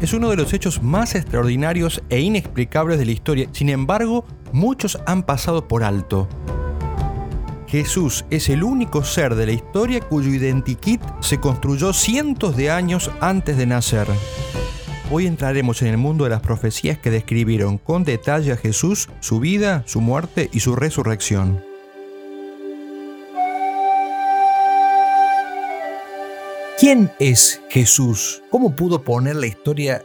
es uno de los hechos más extraordinarios e inexplicables de la historia. Sin embargo, muchos han pasado por alto. Jesús es el único ser de la historia cuyo identikit se construyó cientos de años antes de nacer. Hoy entraremos en el mundo de las profecías que describieron con detalle a Jesús, su vida, su muerte y su resurrección. ¿Quién es Jesús? ¿Cómo pudo poner la historia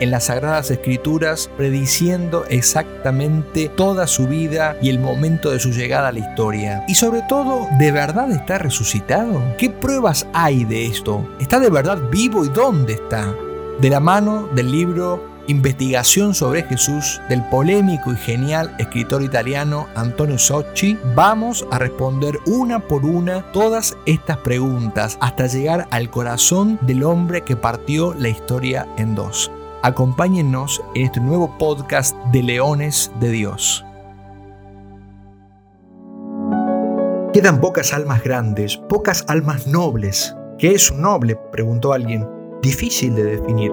en las Sagradas Escrituras, prediciendo exactamente toda su vida y el momento de su llegada a la historia. Y sobre todo, ¿de verdad está resucitado? ¿Qué pruebas hay de esto? ¿Está de verdad vivo y dónde está? De la mano del libro investigación sobre Jesús del polémico y genial escritor italiano Antonio Socci, vamos a responder una por una todas estas preguntas hasta llegar al corazón del hombre que partió la historia en dos. Acompáñennos en este nuevo podcast de Leones de Dios. Quedan pocas almas grandes, pocas almas nobles. ¿Qué es un noble? preguntó alguien. Difícil de definir.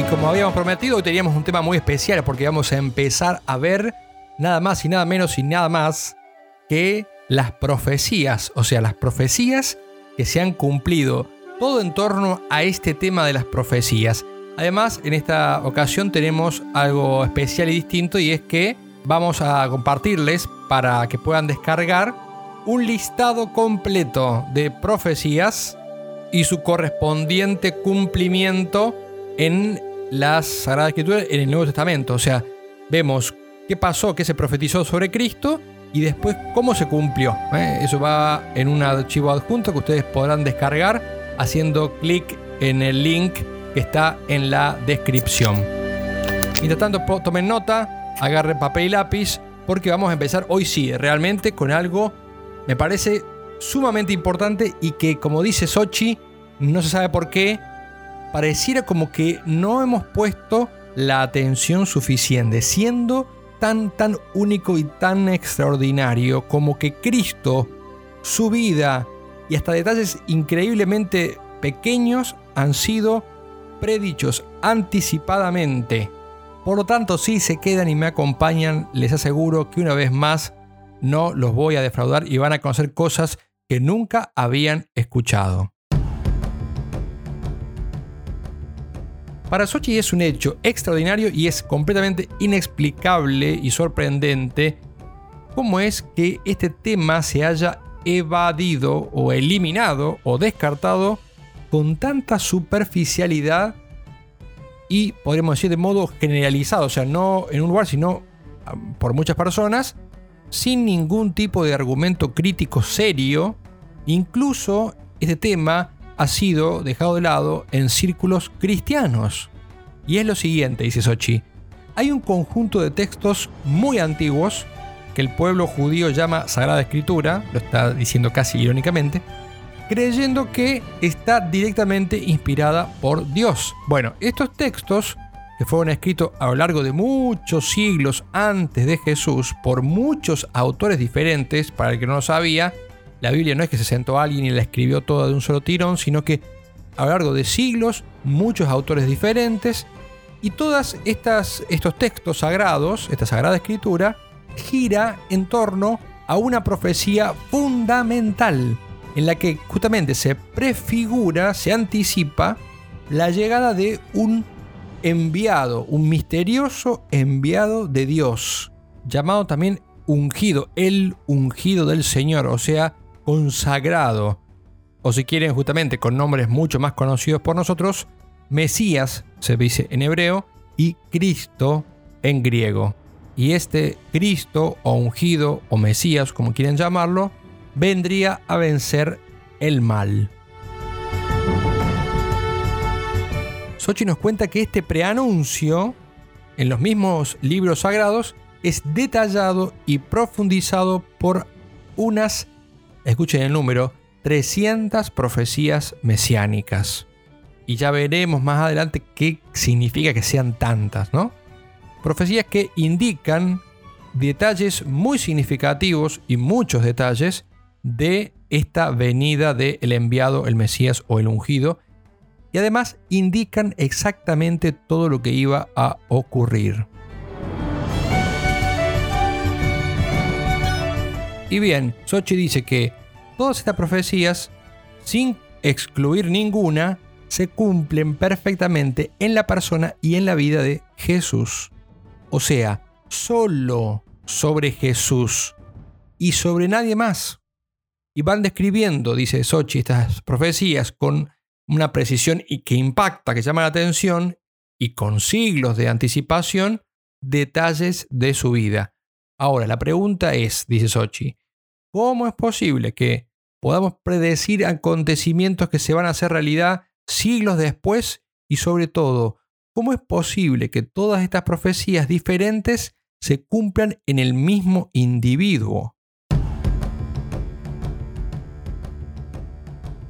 Y como habíamos prometido, hoy teníamos un tema muy especial porque vamos a empezar a ver nada más y nada menos y nada más que las profecías, o sea, las profecías que se han cumplido, todo en torno a este tema de las profecías. Además, en esta ocasión tenemos algo especial y distinto y es que vamos a compartirles para que puedan descargar un listado completo de profecías y su correspondiente cumplimiento en las Sagradas Escrituras en el Nuevo Testamento. O sea, vemos qué pasó, qué se profetizó sobre Cristo y después cómo se cumplió. ¿eh? Eso va en un archivo adjunto que ustedes podrán descargar haciendo clic en el link que está en la descripción. Mientras tanto, tomen nota, agarren papel y lápiz, porque vamos a empezar hoy sí, realmente con algo, me parece sumamente importante y que, como dice Sochi, no se sabe por qué, pareciera como que no hemos puesto la atención suficiente, siendo tan, tan único y tan extraordinario como que Cristo, su vida y hasta detalles increíblemente pequeños han sido predichos anticipadamente. Por lo tanto, si se quedan y me acompañan, les aseguro que una vez más no los voy a defraudar y van a conocer cosas que nunca habían escuchado. Para Sochi es un hecho extraordinario y es completamente inexplicable y sorprendente cómo es que este tema se haya evadido o eliminado o descartado con tanta superficialidad y podríamos decir de modo generalizado, o sea, no en un lugar, sino ah, por muchas personas, sin ningún tipo de argumento crítico serio. Incluso este tema ha sido dejado de lado en círculos cristianos. Y es lo siguiente, dice Sochi. Hay un conjunto de textos muy antiguos que el pueblo judío llama Sagrada Escritura, lo está diciendo casi irónicamente, creyendo que está directamente inspirada por Dios. Bueno, estos textos que fueron escritos a lo largo de muchos siglos antes de Jesús por muchos autores diferentes, para el que no lo sabía, la Biblia no es que se sentó alguien y la escribió toda de un solo tirón, sino que a lo largo de siglos, muchos autores diferentes, y todos estos textos sagrados, esta sagrada escritura, gira en torno a una profecía fundamental, en la que justamente se prefigura, se anticipa la llegada de un enviado, un misterioso enviado de Dios, llamado también ungido, el ungido del Señor, o sea, consagrado, o si quieren justamente con nombres mucho más conocidos por nosotros, Mesías, se dice en hebreo, y Cristo en griego. Y este Cristo o ungido o Mesías, como quieren llamarlo, vendría a vencer el mal. Sochi nos cuenta que este preanuncio en los mismos libros sagrados es detallado y profundizado por unas, escuchen el número, 300 profecías mesiánicas. Y ya veremos más adelante qué significa que sean tantas, ¿no? Profecías que indican detalles muy significativos y muchos detalles de esta venida del enviado, el Mesías o el ungido, y además indican exactamente todo lo que iba a ocurrir. Y bien, Sochi dice que todas estas profecías, sin excluir ninguna, se cumplen perfectamente en la persona y en la vida de Jesús. O sea, solo sobre Jesús y sobre nadie más. Y van describiendo, dice Sochi, estas profecías con una precisión y que impacta, que llama la atención, y con siglos de anticipación, detalles de su vida. Ahora, la pregunta es, dice Sochi, ¿cómo es posible que podamos predecir acontecimientos que se van a hacer realidad siglos después? Y sobre todo, ¿cómo es posible que todas estas profecías diferentes se cumplan en el mismo individuo?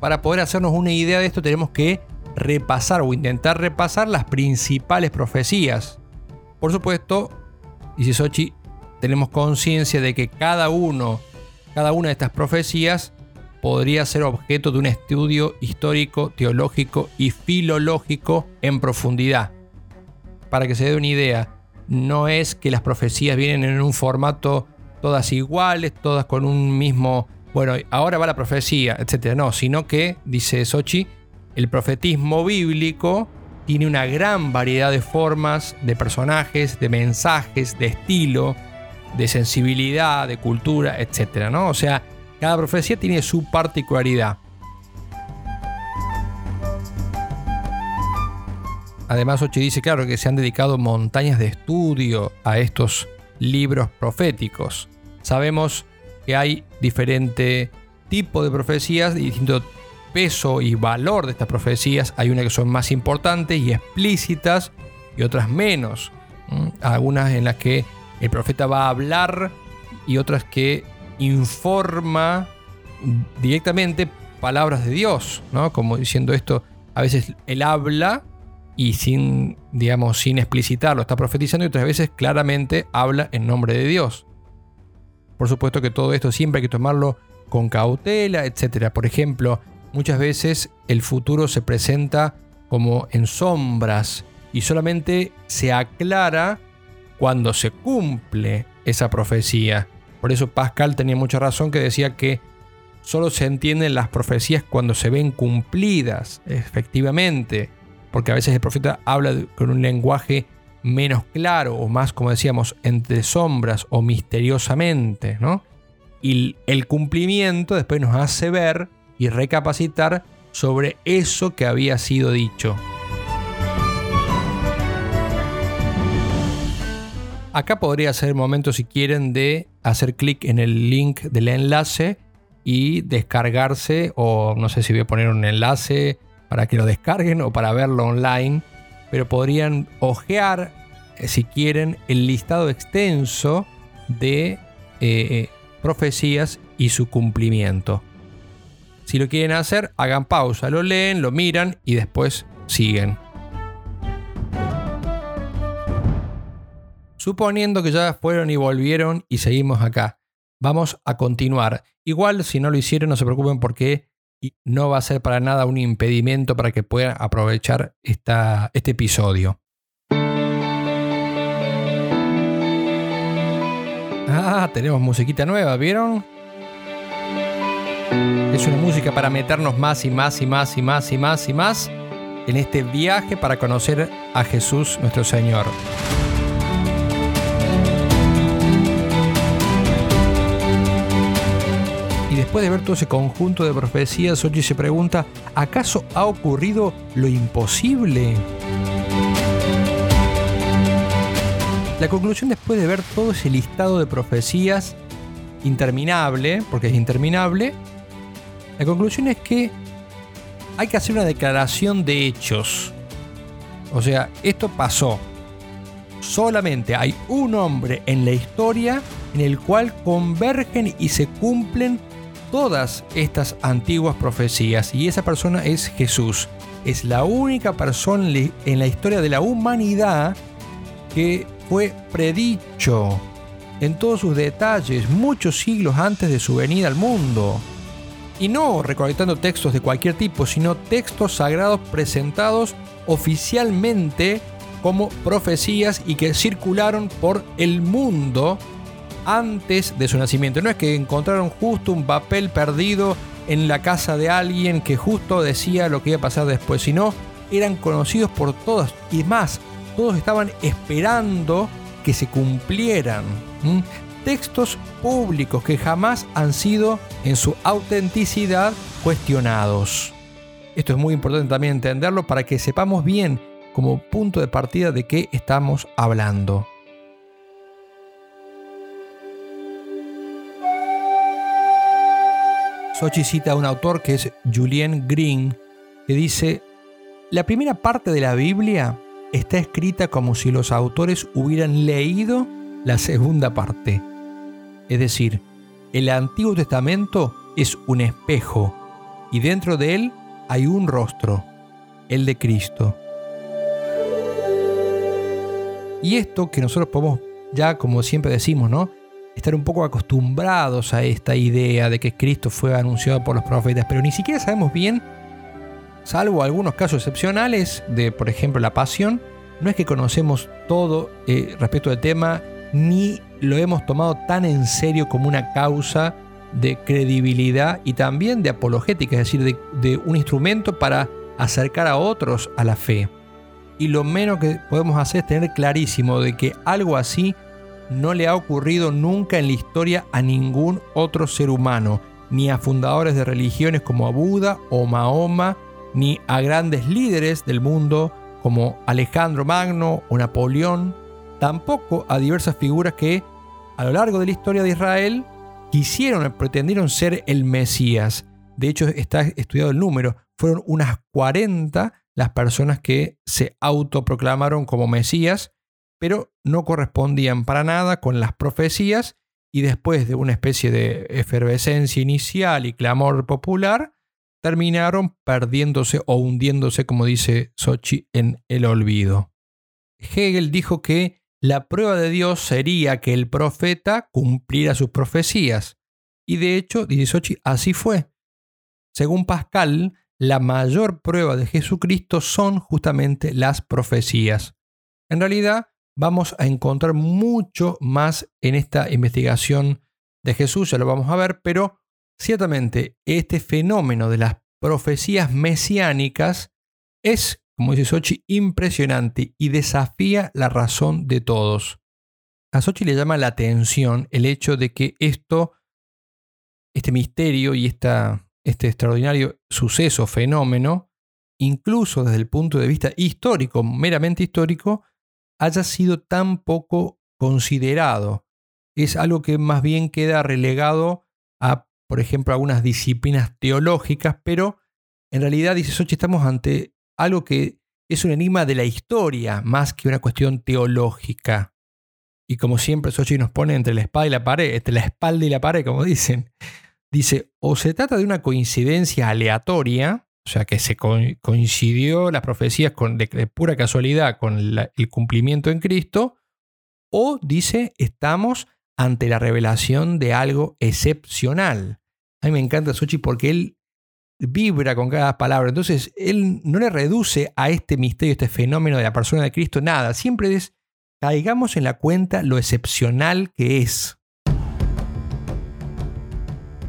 Para poder hacernos una idea de esto tenemos que repasar o intentar repasar las principales profecías. Por supuesto, dice Sochi, tenemos conciencia de que cada uno, cada una de estas profecías podría ser objeto de un estudio histórico, teológico y filológico en profundidad. Para que se dé una idea, no es que las profecías vienen en un formato todas iguales, todas con un mismo bueno, ahora va la profecía, etc. No, sino que, dice Sochi, el profetismo bíblico tiene una gran variedad de formas, de personajes, de mensajes, de estilo, de sensibilidad, de cultura, etc. ¿no? O sea, cada profecía tiene su particularidad. Además, Sochi dice, claro, que se han dedicado montañas de estudio a estos libros proféticos. Sabemos que hay diferente tipo de profecías y distinto peso y valor de estas profecías. Hay unas que son más importantes y explícitas y otras menos. Algunas en las que el profeta va a hablar y otras que informa directamente palabras de Dios, ¿no? Como diciendo esto, a veces él habla y sin, digamos, sin explicitarlo está profetizando y otras veces claramente habla en nombre de Dios. Por supuesto que todo esto siempre hay que tomarlo con cautela, etc. Por ejemplo, muchas veces el futuro se presenta como en sombras y solamente se aclara cuando se cumple esa profecía. Por eso Pascal tenía mucha razón que decía que solo se entienden las profecías cuando se ven cumplidas, efectivamente, porque a veces el profeta habla con un lenguaje menos claro o más, como decíamos, entre sombras o misteriosamente, ¿no? Y el cumplimiento después nos hace ver y recapacitar sobre eso que había sido dicho. Acá podría ser el momento, si quieren, de hacer clic en el link del enlace y descargarse, o no sé si voy a poner un enlace para que lo descarguen o para verlo online, pero podrían ojear, eh, si quieren, el listado extenso de eh, profecías y su cumplimiento. Si lo quieren hacer, hagan pausa, lo leen, lo miran y después siguen. Suponiendo que ya fueron y volvieron y seguimos acá, vamos a continuar. Igual si no lo hicieron, no se preocupen porque no va a ser para nada un impedimento para que puedan aprovechar esta, este episodio. Ah, tenemos musiquita nueva, ¿vieron? Es una música para meternos más y más y más y más y más y más en este viaje para conocer a Jesús nuestro Señor. Después de ver todo ese conjunto de profecías, Ochi se pregunta, ¿acaso ha ocurrido lo imposible? La conclusión después de ver todo ese listado de profecías interminable, porque es interminable, la conclusión es que hay que hacer una declaración de hechos. O sea, esto pasó. Solamente hay un hombre en la historia en el cual convergen y se cumplen todas estas antiguas profecías. Y esa persona es Jesús. Es la única persona en la historia de la humanidad que fue predicho en todos sus detalles muchos siglos antes de su venida al mundo. Y no recolectando textos de cualquier tipo, sino textos sagrados presentados oficialmente como profecías y que circularon por el mundo antes de su nacimiento. No es que encontraron justo un papel perdido en la casa de alguien que justo decía lo que iba a pasar después, sino eran conocidos por todos y más, todos estaban esperando que se cumplieran. Textos públicos que jamás han sido en su autenticidad cuestionados. Esto es muy importante también entenderlo para que sepamos bien como punto de partida de qué estamos hablando. Sochi cita a un autor que es Julien Green, que dice, la primera parte de la Biblia está escrita como si los autores hubieran leído la segunda parte. Es decir, el Antiguo Testamento es un espejo y dentro de él hay un rostro, el de Cristo. Y esto que nosotros podemos ya, como siempre decimos, ¿no? Estar un poco acostumbrados a esta idea de que Cristo fue anunciado por los profetas, pero ni siquiera sabemos bien salvo algunos casos excepcionales de, por ejemplo, la pasión, no es que conocemos todo eh, respecto del tema, ni lo hemos tomado tan en serio como una causa de credibilidad y también de apologética, es decir, de, de un instrumento para acercar a otros a la fe. Y lo menos que podemos hacer es tener clarísimo de que algo así no le ha ocurrido nunca en la historia a ningún otro ser humano, ni a fundadores de religiones como a Buda o Mahoma, ni a grandes líderes del mundo como Alejandro Magno o Napoleón, tampoco a diversas figuras que a lo largo de la historia de Israel quisieron, pretendieron ser el Mesías. De hecho, está estudiado el número. Fueron unas 40 las personas que se autoproclamaron como Mesías, pero no correspondían para nada con las profecías y después de una especie de efervescencia inicial y clamor popular, terminaron perdiéndose o hundiéndose, como dice Sochi, en el olvido. Hegel dijo que la prueba de Dios sería que el profeta cumpliera sus profecías. Y de hecho, dice Sochi, así fue. Según Pascal, la mayor prueba de Jesucristo son justamente las profecías. En realidad, vamos a encontrar mucho más en esta investigación de Jesús, ya lo vamos a ver, pero Ciertamente, este fenómeno de las profecías mesiánicas es, como dice Sochi, impresionante y desafía la razón de todos. A Sochi le llama la atención el hecho de que esto, este misterio y esta, este extraordinario suceso, fenómeno, incluso desde el punto de vista histórico, meramente histórico, haya sido tan poco considerado. Es algo que más bien queda relegado a por ejemplo, algunas disciplinas teológicas, pero en realidad, dice Sochi, estamos ante algo que es un enigma de la historia más que una cuestión teológica. Y como siempre, Sochi nos pone entre la espada y la pared, entre la espalda y la pared, como dicen. Dice, o se trata de una coincidencia aleatoria, o sea, que se coincidió las profecías con, de, pura casualidad con el cumplimiento en Cristo, o dice, estamos ante la revelación de algo excepcional. A mí me encanta Sochi porque él vibra con cada palabra. Entonces, él no le reduce a este misterio, este fenómeno de la persona de Cristo, nada. Siempre es, caigamos en la cuenta lo excepcional que es.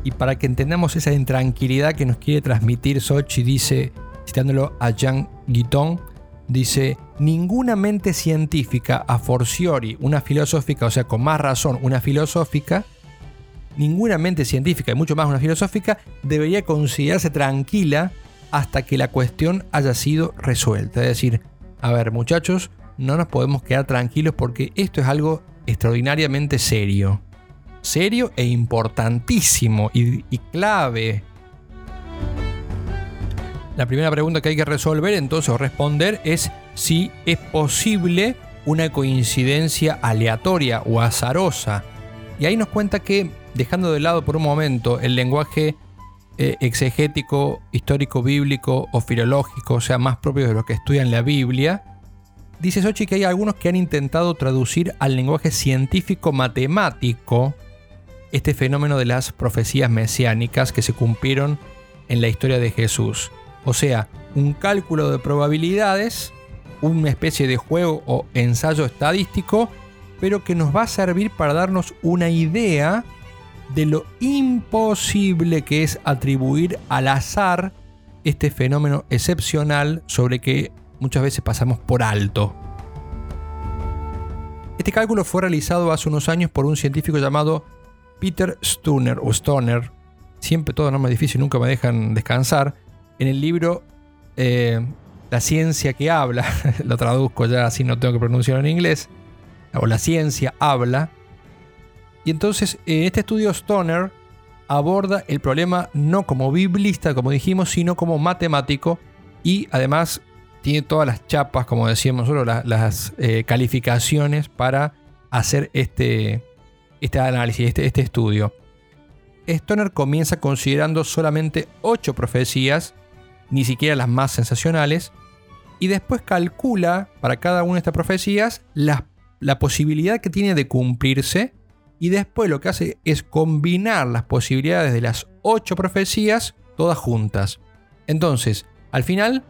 Y para que entendamos esa intranquilidad que nos quiere transmitir Sochi, dice, citándolo a Jean Guiton, dice, ninguna mente científica a forciori, una filosófica, o sea, con más razón, una filosófica, ninguna mente científica y mucho más una filosófica debería considerarse tranquila hasta que la cuestión haya sido resuelta. Es decir, a ver muchachos, no nos podemos quedar tranquilos porque esto es algo extraordinariamente serio serio e importantísimo y, clave. La primera pregunta que hay que resolver entonces o responder es si es posible una coincidencia aleatoria o azarosa. Y ahí nos cuenta que, dejando de lado por un momento el lenguaje eh, exegético, histórico, bíblico o filológico, o sea, más propio de lo que estudian la Biblia, dice Sochi que hay algunos que han intentado traducir al lenguaje científico matemático este fenómeno de las profecías mesiánicas que se cumplieron en la historia de Jesús. O sea, un cálculo de probabilidades, una especie de juego o ensayo estadístico, pero que nos va a servir para darnos una idea de lo imposible que es atribuir al azar este fenómeno excepcional sobre que muchas veces pasamos por alto. Este cálculo fue realizado hace unos años por un científico llamado Peter Stoner o Stoner, siempre todo nombre difícil, nunca me dejan descansar, en el libro eh, La ciencia que habla, lo traduzco ya así no tengo que pronunciarlo en inglés, o La ciencia habla, y entonces en este estudio Stoner aborda el problema no como biblista, como dijimos, sino como matemático y además tiene todas las chapas, como decíamos nosotros, las, eh, calificaciones para hacer este, este análisis, este, este estudio. Stoner comienza considerando solamente 8 profecías, ni siquiera las más sensacionales, y después calcula para cada una de estas profecías la, la posibilidad que tiene de cumplirse, y después lo que hace es combinar las posibilidades de las 8 profecías todas juntas. Entonces, al final,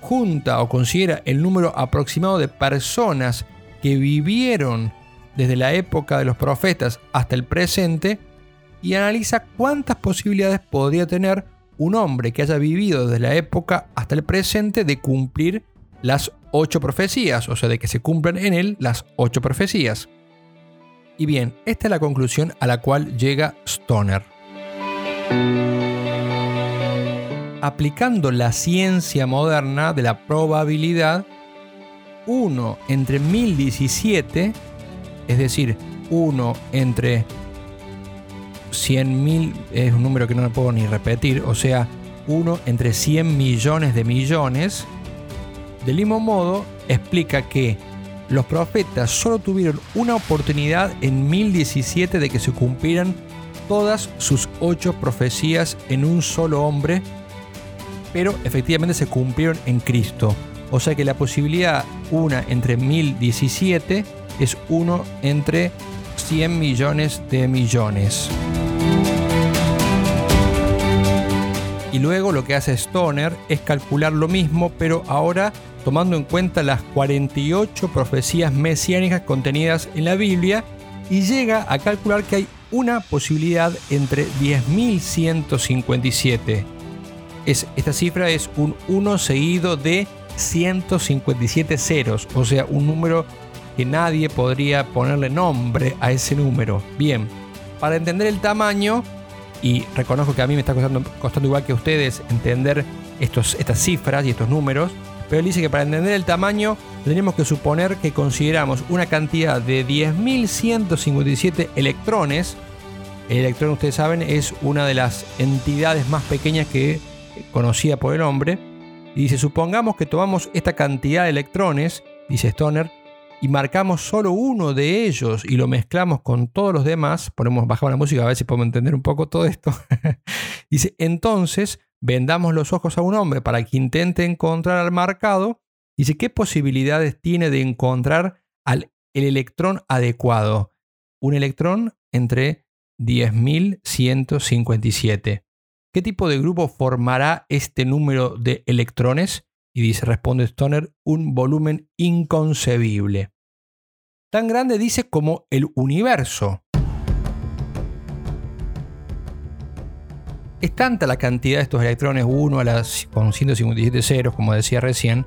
junta o considera el número aproximado de personas que vivieron desde la época de los profetas hasta el presente y analiza cuántas posibilidades podría tener un hombre que haya vivido desde la época hasta el presente de cumplir las ocho profecías, o sea, de que se cumplan en él las ocho profecías. Y bien, esta es la conclusión a la cual llega Stoner. Aplicando la ciencia moderna de la probabilidad, 1 entre 1017 es decir, 1 entre 100.000 es un número que no me puedo ni repetir, o sea, 1 entre 100 millones de millones. Del mismo modo, explica que los profetas solo tuvieron una oportunidad en 1017 de que se cumplieran todas sus ocho profecías en un solo hombre, pero efectivamente se cumplieron en Cristo. O sea que la posibilidad una entre 1017 es 1 entre 100 millones de millones. Y luego lo que hace Stoner es calcular lo mismo, pero ahora tomando en cuenta las 48 profecías mesiánicas contenidas en la Biblia y llega a calcular que hay una posibilidad entre 10.157. Es, esta cifra es un 1 seguido de 157 ceros, o sea, un número que nadie podría ponerle nombre a ese número. Bien, para entender el tamaño, y reconozco que a mí me está costando, igual que a ustedes entender estos, estas cifras y estos números, pero él dice que para entender el tamaño tenemos que suponer que consideramos una cantidad de 10.157 electrones El electrón, ustedes saben, es una de las entidades más pequeñas que conocida por el hombre. Y dice, supongamos que tomamos esta cantidad de electrones, dice Stoner, y marcamos solo uno de ellos y lo mezclamos con todos los demás, ponemos, bajamos la música a ver si podemos entender un poco todo esto. dice, entonces vendamos los ojos a un hombre para que intente encontrar al marcado. Dice, ¿qué posibilidades tiene de encontrar al, el electrón adecuado? Un electrón entre 10.157. ¿Qué tipo de grupo formará este número de electrones? Y dice, responde Stoner, un volumen inconcebible. Tan grande dice como el universo. Es tanta la cantidad de estos electrones, 1 a las, con 157 ceros, como decía recién,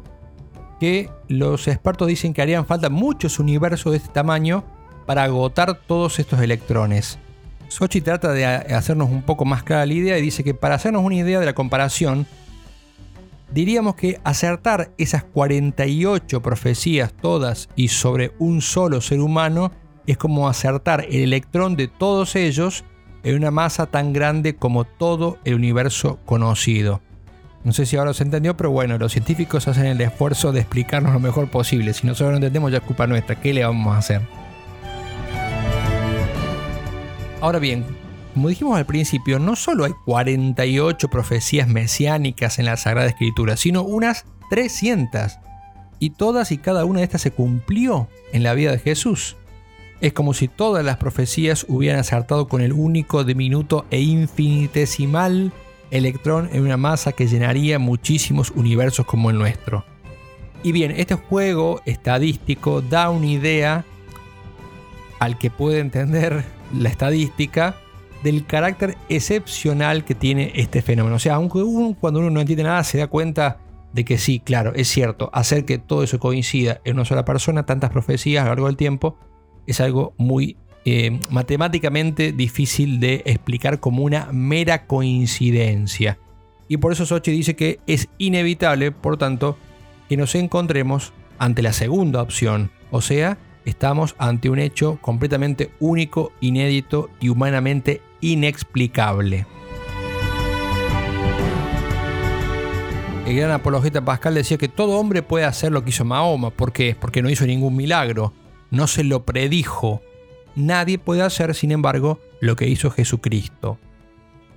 que los expertos dicen que harían falta muchos universos de este tamaño para agotar todos estos electrones. Sochi trata de hacernos un poco más clara la idea y dice que para hacernos una idea de la comparación, diríamos que acertar esas 48 profecías todas y sobre un solo ser humano es como acertar el electrón de todos ellos en una masa tan grande como todo el universo conocido. No sé si ahora se entendió, pero bueno, los científicos hacen el esfuerzo de explicarnos lo mejor posible. Si nosotros no entendemos, ya es culpa nuestra. ¿Qué le vamos a hacer? Ahora bien, como dijimos al principio, no solo hay 48 profecías mesiánicas en la Sagrada Escritura, sino unas 300. Y todas y cada una de estas se cumplió en la vida de Jesús. Es como si todas las profecías hubieran acertado con el único diminuto e infinitesimal electrón en una masa que llenaría muchísimos universos como el nuestro. Y bien, este juego estadístico da una idea al que puede entender la estadística del carácter excepcional que tiene este fenómeno. O sea, aunque uno, cuando uno no entiende nada se da cuenta de que sí, claro, es cierto, hacer que todo eso coincida en una sola persona, tantas profecías a lo largo del tiempo, es algo muy eh, matemáticamente difícil de explicar como una mera coincidencia. Y por eso Sochi dice que es inevitable, por tanto, que nos encontremos ante la segunda opción, o sea, estamos ante un hecho completamente único, inédito y humanamente inexplicable. El gran apologeta Pascal decía que todo hombre puede hacer lo que hizo Mahoma. ¿Por qué? Porque no hizo ningún milagro. No se lo predijo. Nadie puede hacer, sin embargo, lo que hizo Jesucristo.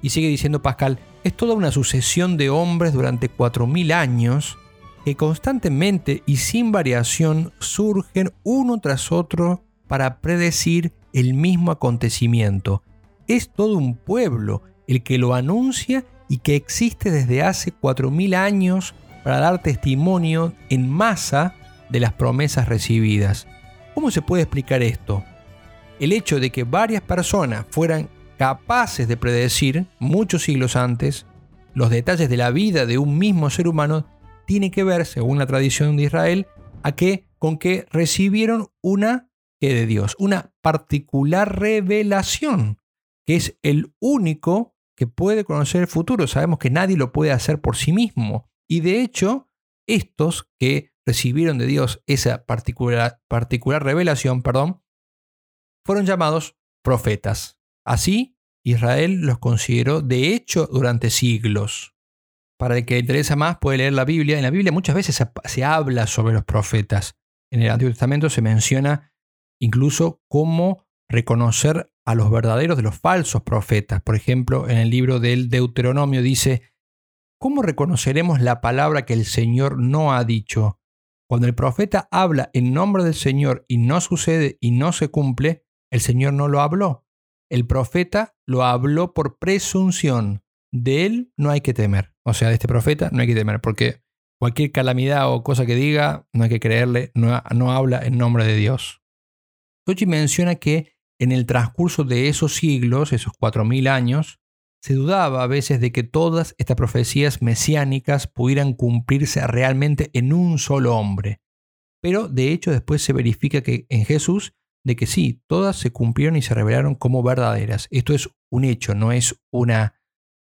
Y sigue diciendo Pascal, es toda una sucesión de hombres durante 4.000 años que constantemente y sin variación surgen uno tras otro para predecir el mismo acontecimiento. Es todo un pueblo el que lo anuncia y que existe desde hace 4.000 años para dar testimonio en masa de las promesas recibidas. ¿Cómo se puede explicar esto? El hecho de que varias personas fueran capaces de predecir muchos siglos antes los detalles de la vida de un mismo ser humano tiene que ver, según la tradición de Israel, a que, con que recibieron una que de Dios, una particular revelación, que es el único que puede conocer el futuro. Sabemos que nadie lo puede hacer por sí mismo. Y de hecho, estos que recibieron de Dios esa particular, revelación, perdón, fueron llamados profetas. Así, Israel los consideró de hecho durante siglos. Para el que le interesa más puede leer la Biblia. En la Biblia muchas veces se, habla sobre los profetas. En el Antiguo Testamento se menciona incluso cómo reconocer a los verdaderos de los falsos profetas. Por ejemplo, en el libro del Deuteronomio dice, ¿cómo reconoceremos la palabra que el Señor no ha dicho? Cuando el profeta habla en nombre del Señor y no sucede y no se cumple, el Señor no lo habló. El profeta lo habló por presunción. De él no hay que temer o sea, de este profeta, no hay que temer, porque cualquier calamidad o cosa que diga, no hay que creerle, no, habla en nombre de Dios. Sochi menciona que en el transcurso de esos siglos, esos cuatro mil años, se dudaba a veces de que todas estas profecías mesiánicas pudieran cumplirse realmente en un solo hombre. Pero de hecho después se verifica que en Jesús de que sí, todas se cumplieron y se revelaron como verdaderas. Esto es un hecho, no es una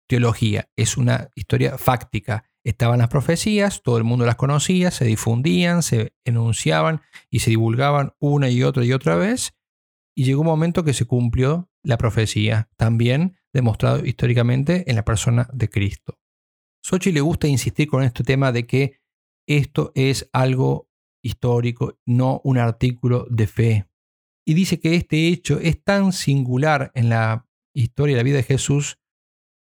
teología, es una historia fáctica. Estaban las profecías, todo el mundo las conocía, se difundían, se enunciaban y se divulgaban una y otra y otra vez. Y llegó un momento que se cumplió la profecía, también demostrado históricamente en la persona de Cristo. Sochi le gusta insistir con este tema de que esto es algo histórico, no un artículo de fe. Y dice que este hecho es tan singular en la historia y la vida de Jesús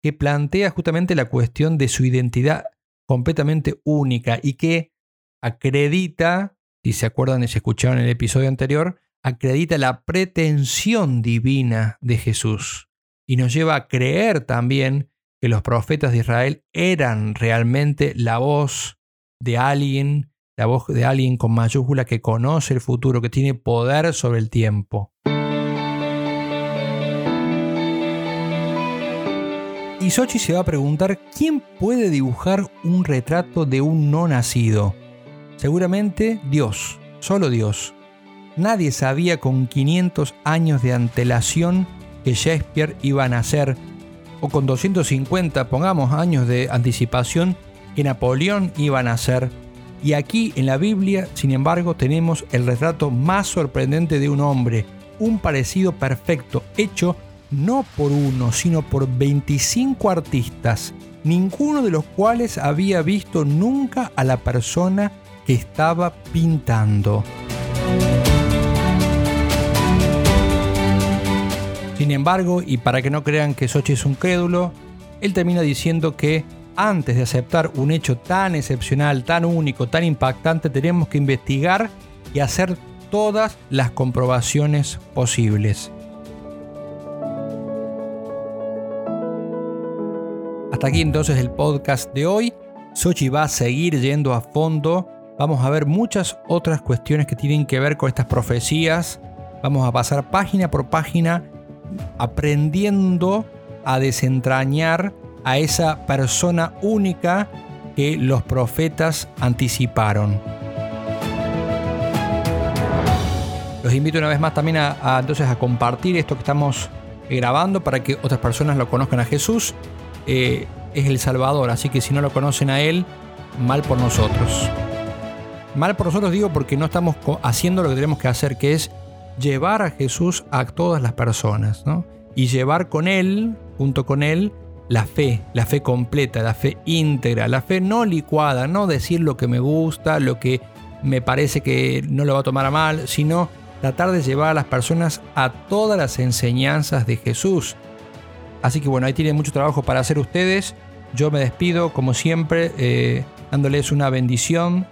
que plantea justamente la cuestión de su identidad completamente única y que acredita, si se acuerdan y se escucharon en el episodio anterior, acredita la pretensión divina de Jesús y nos lleva a creer también que los profetas de Israel eran realmente la voz de alguien, la voz de alguien con mayúscula que conoce el futuro, que tiene poder sobre el tiempo. Y Sochi se va a preguntar quién puede dibujar un retrato de un no nacido. Seguramente Dios, solo Dios. Nadie sabía con 500 años de antelación que Shakespeare iba a nacer, o con 250, pongamos, años de anticipación, que Napoleón iba a nacer. Y aquí en la Biblia, sin embargo, tenemos el retrato más sorprendente de un hombre, un parecido perfecto, hecho no por uno, sino por 25 artistas, ninguno de los cuales había visto nunca a la persona que estaba pintando. Sin embargo, y para que no crean que Sochi es un crédulo, él termina diciendo que antes de aceptar un hecho tan excepcional, tan único, tan impactante, tenemos que investigar y hacer todas las comprobaciones posibles. Hasta aquí entonces el podcast de hoy. Sochi va a seguir yendo a fondo. Vamos a ver muchas otras cuestiones que tienen que ver con estas profecías. Vamos a pasar página por página aprendiendo a desentrañar a esa persona única que los profetas anticiparon. Los invito una vez más también a, entonces a compartir esto que estamos grabando para que otras personas lo conozcan a Jesús. Eh, es el Salvador, así que si no lo conocen a Él, mal por nosotros. Mal por nosotros digo porque no estamos haciendo lo que tenemos que hacer, que es llevar a Jesús a todas las personas, ¿no? Y llevar con Él, junto con Él, la fe, la fe completa, la fe íntegra, la fe no licuada, no decir lo que me gusta, lo que me parece que no lo va a tomar a mal, sino tratar de llevar a las personas a todas las enseñanzas de Jesús. Así que bueno, ahí tienen mucho trabajo para hacer ustedes. Yo me despido, como siempre, eh, dándoles una bendición,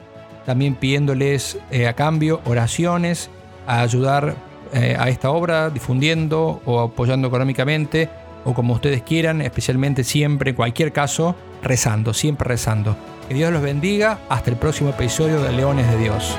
también pidiéndoles eh, a cambio oraciones a ayudar eh, a esta obra, difundiendo o apoyando económicamente, o como ustedes quieran, especialmente siempre, en cualquier caso, rezando, siempre rezando. Que Dios los bendiga. Hasta el próximo episodio de Leones de Dios.